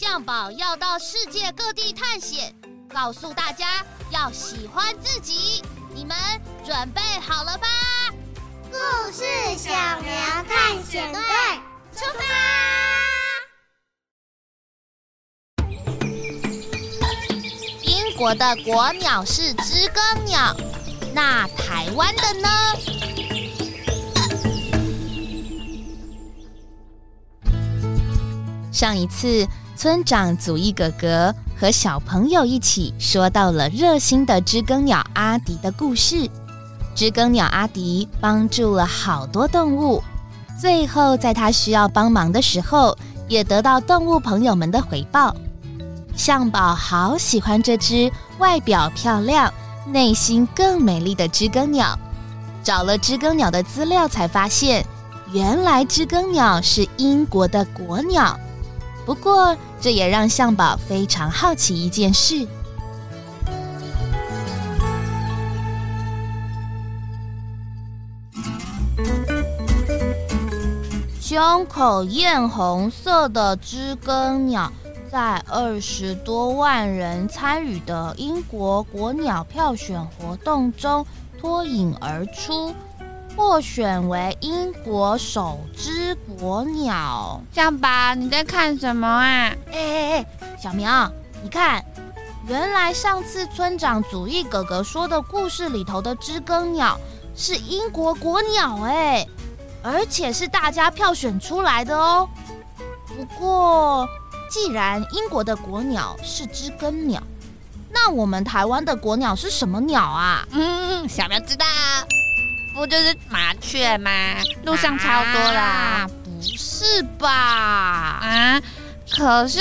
象宝要到世界各地探险，告诉大家要喜欢自己。你们准备好了吧？故事小苗探险队出发！英国的国鸟是知更鸟，那台湾的呢？上一次。村长祖义哥哥和小朋友一起说到了热心的知更鸟阿迪的故事。知更鸟阿迪帮助了好多动物，最后在他需要帮忙的时候，也得到动物朋友们的回报。象宝好喜欢这只外表漂亮、内心更美丽的知更鸟。找了知更鸟的资料，才发现原来知更鸟是英国的国鸟。不过，这也让向宝非常好奇一件事：胸口艳红色的知更鸟，在二十多万人参与的英国国鸟票选活动中脱颖而出。获选为英国首只国鸟。象宝，你在看什么啊？哎哎哎，小明，你看，原来上次村长祖义哥哥说的故事里头的知更鸟是英国国鸟哎，而且是大家票选出来的哦。不过，既然英国的国鸟是知更鸟，那我们台湾的国鸟是什么鸟啊？嗯，小苗知道。不就是麻雀吗？路上超多啦！啊，不是吧？啊！可是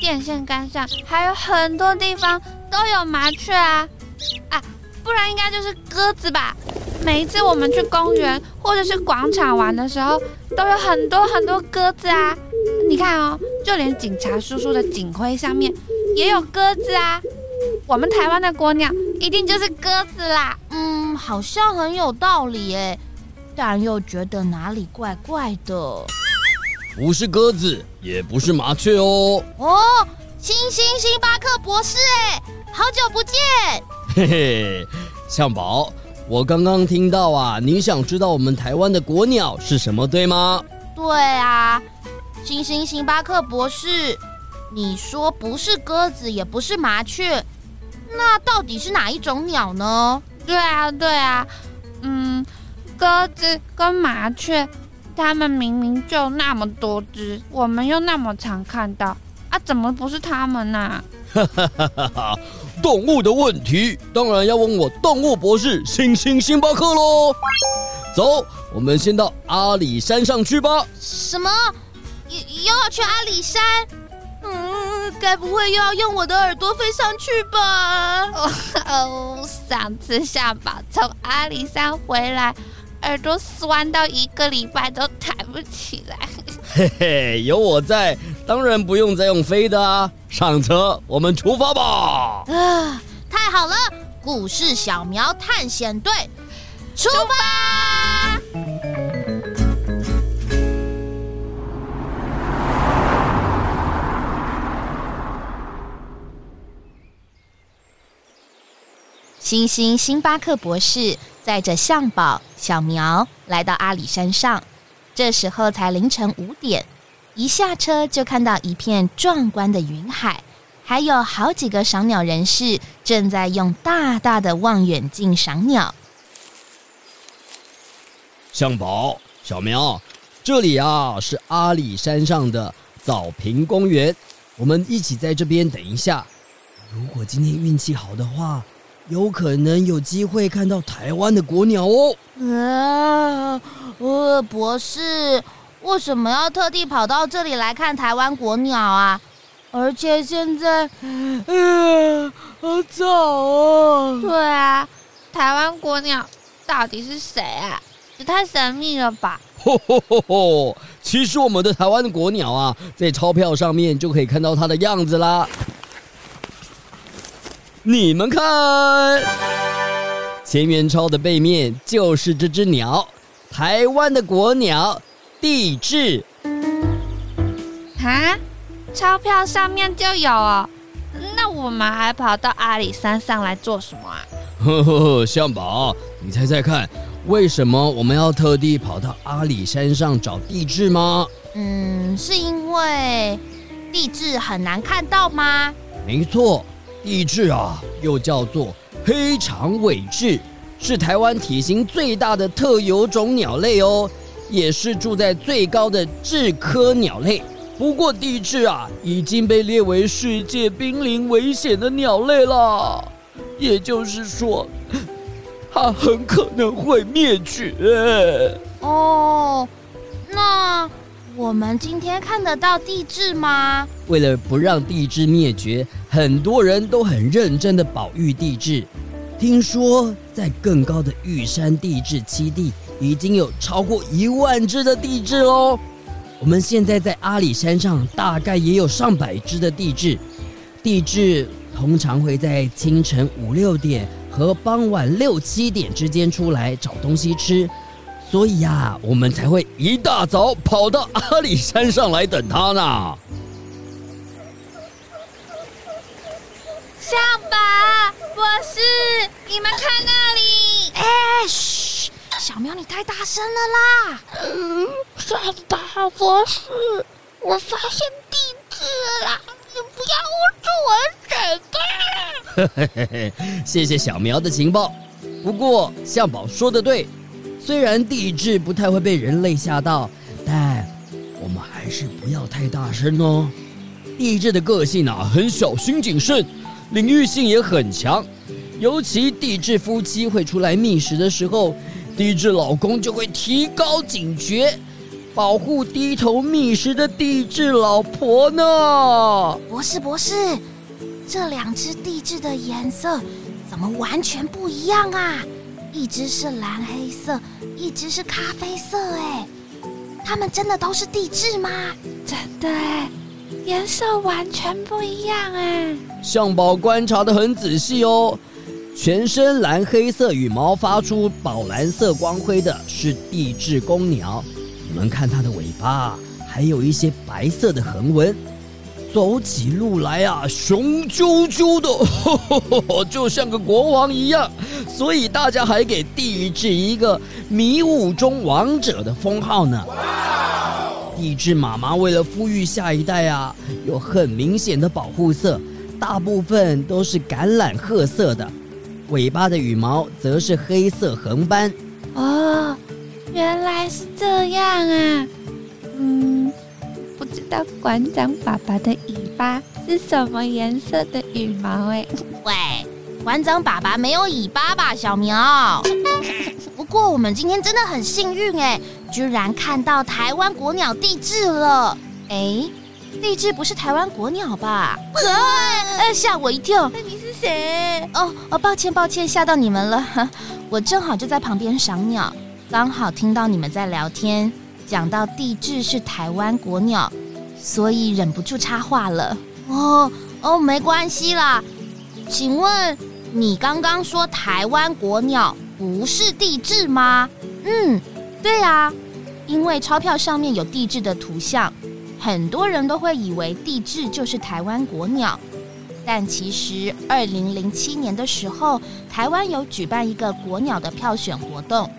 电线杆上还有很多地方都有麻雀啊！啊，不然应该就是鸽子吧？每一次我们去公园或者是广场玩的时候，都有很多很多鸽子啊！你看哦，就连警察叔叔的警徽上面也有鸽子啊！我们台湾的国鸟一定就是鸽子啦！嗯，好像很有道理诶，但又觉得哪里怪怪的。不是鸽子，也不是麻雀哦。哦，星星星巴克博士，诶，好久不见。嘿嘿，向宝，我刚刚听到啊，你想知道我们台湾的国鸟是什么，对吗？对啊，星星星巴克博士，你说不是鸽子，也不是麻雀，那到底是哪一种鸟呢？对啊，对啊，嗯，鸽子跟麻雀，它们明明就那么多只，我们又那么常看到，啊，怎么不是它们呢？啊？哈哈哈哈哈！动物的问题，当然要问我动物博士星星星巴克喽。走，我们先到阿里山上去吧。什么？又又要去阿里山？嗯，该不会又要用我的耳朵飞上去吧？哦，上次下巴从阿里山回来，耳朵酸到一个礼拜都抬不起来。嘿嘿，有我在，当然不用再用飞的啊！上车，我们出发吧！啊，太好了！故事小苗探险队出发。星星星巴克博士载着象宝、小苗来到阿里山上，这时候才凌晨五点。一下车就看到一片壮观的云海，还有好几个赏鸟人士正在用大大的望远镜赏鸟。象宝、小苗，这里啊是阿里山上的早坪公园，我们一起在这边等一下。如果今天运气好的话，有可能有机会看到台湾的国鸟哦。啊，呃，博士，为什么要特地跑到这里来看台湾国鸟啊？而且现在，嗯，好早哦。对啊，台湾国鸟到底是谁啊？也太神秘了吧！吼吼吼吼！其实我们的台湾的国鸟啊，在钞票上面就可以看到它的样子啦。你们看，千元钞的背面就是这只鸟，台湾的国鸟地质。啊？钞票上面就有哦，那我们还跑到阿里山上来做什么啊？呵呵呵，向宝，你猜猜看，为什么我们要特地跑到阿里山上找地质吗？嗯，是因为地质很难看到吗？没错，帝雉啊，又叫做黑长尾雉，是台湾体型最大的特有种鸟类哦，也是住在最高的雉科鸟类。不过帝雉啊，已经被列为世界濒临危险的鸟类了，也就是说，它很可能会灭绝。哦，那我们今天看得到地质吗？为了不让地质灭绝，很多人都很认真的保育地质。听说在更高的玉山地质栖地，已经有超过一万只的地质哦。我们现在在阿里山上，大概也有上百只的地质。地质通常会在清晨五六点和傍晚六七点之间出来找东西吃，所以呀，我们才会一大早跑到阿里山上来等他呢。向宝，博士，你们看那里！哎，嘘，小苗，你太大声了啦！嗯，象宝博士，我发现帝雉了，你不要捂住我嘴巴！谢谢小苗的情报。不过向宝说的对，虽然地质不太会被人类吓到，但我们还是不要太大声哦。地质的个性啊，很小心谨慎。领域性也很强，尤其地质夫妻会出来觅食的时候，地质老公就会提高警觉，保护低头觅食的地质老婆呢。博士，博士，这两只地质的颜色怎么完全不一样啊？一只是蓝黑色，一直是咖啡色，哎，它们真的都是地质吗？真的哎。颜色完全不一样哎！象宝观察的很仔细哦，全身蓝黑色羽毛发出宝蓝色光辉的是地质公鸟，你们看它的尾巴还有一些白色的横纹，走起路来啊雄赳赳的呵呵呵，就像个国王一样，所以大家还给帝雉一个迷雾中王者的封号呢。帝雉妈妈为了孵育下一代啊，有很明显的保护色，大部分都是橄榄褐色的，尾巴的羽毛则是黑色横斑。哦，原来是这样啊！嗯，知道馆长爸爸的尾巴是什么颜色的羽毛哎？喂，馆长爸爸没有尾巴吧，小苗？不过我们今天真的很幸运哎。居然看到台湾国鸟地质了！哎，地质不是台湾国鸟吧？哎，吓我一跳！那你是谁？哦哦，抱歉抱歉，吓到你们了。我正好就在旁边赏鸟，刚好听到你们在聊天，讲到地质是台湾国鸟，所以忍不住插话了。哦哦，没关系啦。请问你刚刚说台湾国鸟不是帝雉吗？嗯。对啊，因为钞票上面有帝雉的图像，很多人都会以为帝雉就是台湾国鸟。但其实，二零零七年的时候，台湾有举办一个国鸟的票选活动，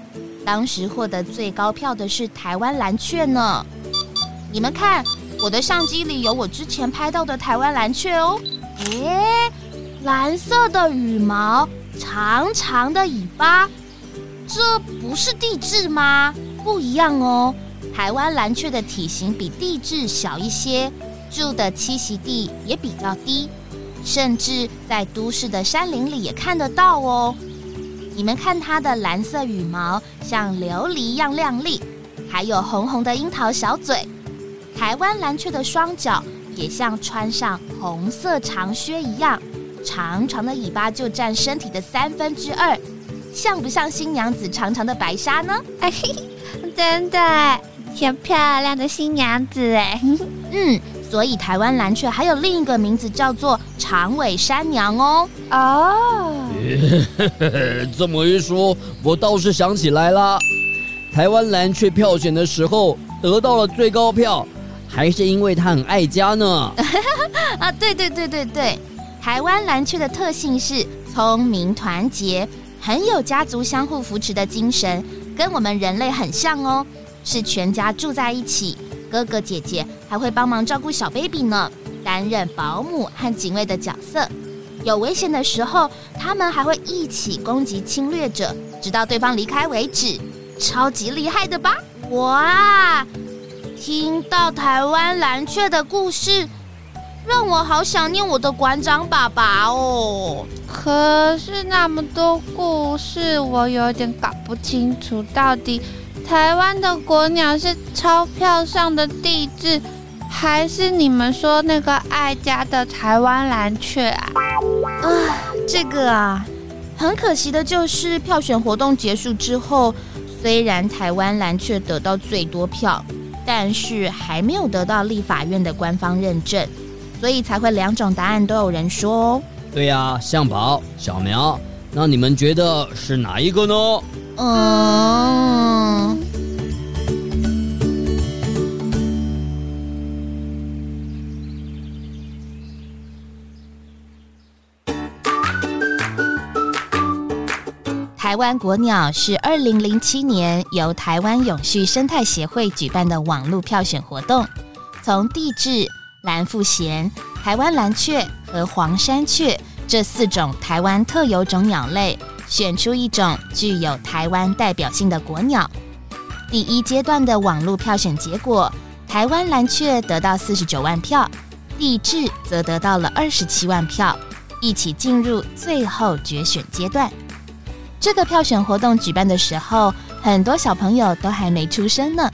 当时获得最高票的是台湾蓝雀呢。你们看，我的相机里有我之前拍到的台湾蓝雀哦。诶，蓝色的羽毛，长长的尾巴。这不是地质吗？不一样哦。台湾蓝雀的体型比地质小一些，住的栖息地也比较低，甚至在都市的山林里也看得到哦。你们看它的蓝色羽毛像琉璃一样亮丽，还有红红的樱桃小嘴。台湾蓝雀的双脚也像穿上红色长靴一样，长长的尾巴就占身体的三分之二，像不像新娘子长长的白纱呢？哎，真的，挺漂亮的新娘子哎。嗯。所以台湾蓝雀还有另一个名字叫做长尾山娘哦。哦，这么一说，我倒是想起来了，台湾蓝雀票选的时候得到了最高票，还是因为它很爱家呢。啊，对对对对对，台湾蓝鹊的特性是聪明团结，很有家族相互扶持的精神，跟我们人类很像哦，是全家住在一起。哥哥姐姐还会帮忙照顾小 baby 呢，担任保姆和警卫的角色。有危险的时候，他们还会一起攻击侵略者，直到对方离开为止。超级厉害的吧？哇！听到台湾蓝雀的故事，让我好想念我的馆长爸爸哦。可是那么多故事，我有点搞不清楚到底。台湾的国鸟是钞票上的地质，还是你们说那个爱家的台湾蓝雀啊？啊，这个啊，很可惜的就是票选活动结束之后，虽然台湾蓝雀得到最多票，但是还没有得到立法院的官方认证，所以才会两种答案都有人说哦。对呀，向宝、小苗，那你们觉得是哪一个呢？嗯，台湾国鸟是二零零七年由台湾永续生态协会举办的网络票选活动，从帝雉、蓝腹鷴、台湾蓝鹊和黄山雀这四种台湾特有种鸟类。选出一种具有台湾代表性的国鸟。第一阶段的网络票选结果，台湾蓝鹊得到四十九万票，帝雉则得到了二十七万票，一起进入最后决选阶段。这个票选活动举办的时候，很多小朋友都还没出生呢。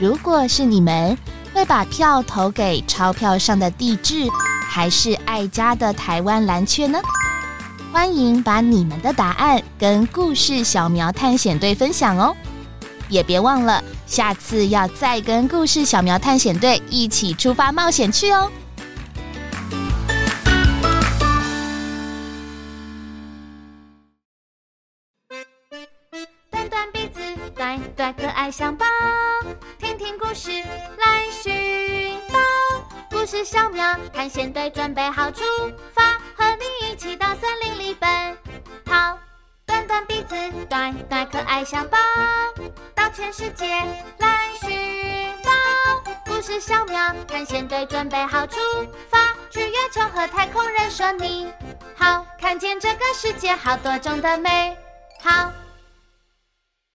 如果是你们，会把票投给钞票上的地质，还是爱家的台湾蓝鹊呢？欢迎把你们的答案跟故事小苗探险队分享哦，也别忘了下次要再跟故事小苗探险队一起出发冒险去哦。象宝，听听故事来寻宝。故事小苗探险队准备好出发，和你一起到森林里。奔跑，短短鼻子，短短可爱象宝，到全世界来寻宝。故事小苗探险队准备好出发，去月球和太空人说你好，看见这个世界好多种的美好。